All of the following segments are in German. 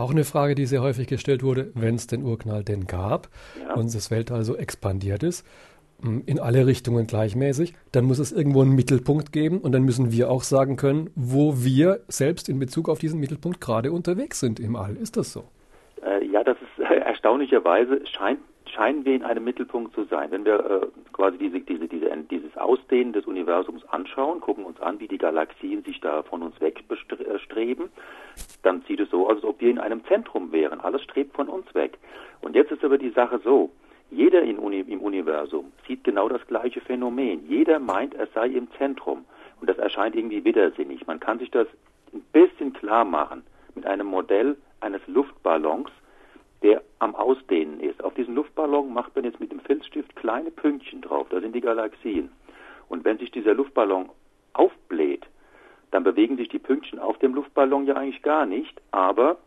Auch eine Frage, die sehr häufig gestellt wurde, wenn es den Urknall denn gab ja. und das Weltall so expandiert ist, hm, in alle Richtungen gleichmäßig, dann muss es irgendwo einen Mittelpunkt geben und dann müssen wir auch sagen können, wo wir selbst in Bezug auf diesen Mittelpunkt gerade unterwegs sind im All. Ist das so? Äh, ja, das ist äh, erstaunlicherweise scheint scheinen wir in einem Mittelpunkt zu sein. Wenn wir äh, quasi diese, diese, diese, dieses Ausdehnen des Universums anschauen, gucken uns an, wie die Galaxien sich da von uns wegstreben, dann sieht es so aus, als ob wir in einem Zentrum wären. Alles strebt von uns weg. Und jetzt ist aber die Sache so, jeder Uni, im Universum sieht genau das gleiche Phänomen. Jeder meint, er sei im Zentrum. Und das erscheint irgendwie widersinnig. Man kann sich das ein bisschen klar machen mit einem Modell eines Luftballons, der am Ausdehnen ist. Auf diesen Luftballon macht man jetzt mit dem Filzstift kleine Pünktchen drauf. Da sind die Galaxien. Und wenn sich dieser Luftballon aufbläht, dann bewegen sich die Pünktchen auf dem Luftballon ja eigentlich gar nicht, aber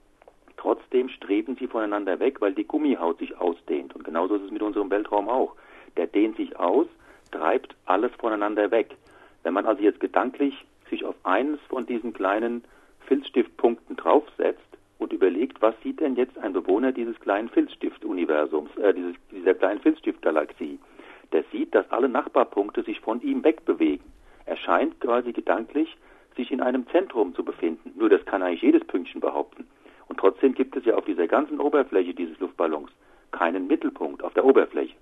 Trotzdem streben sie voneinander weg, weil die Gummihaut sich ausdehnt. Und genauso ist es mit unserem Weltraum auch. Der dehnt sich aus, treibt alles voneinander weg. Wenn man also jetzt gedanklich sich auf eines von diesen kleinen Filzstiftpunkten draufsetzt und überlegt, was sieht denn jetzt ein Bewohner dieses kleinen Filzstiftuniversums, äh, dieses, dieser kleinen Filzstiftgalaxie, der sieht, dass alle Nachbarpunkte sich von ihm wegbewegen. Er scheint quasi gedanklich sich in einem Zentrum zu befinden. Nur das kann eigentlich jedes Pünktchen behaupten. Und trotzdem gibt es ja auf dieser ganzen Oberfläche dieses Luftballons keinen Mittelpunkt auf der Oberfläche.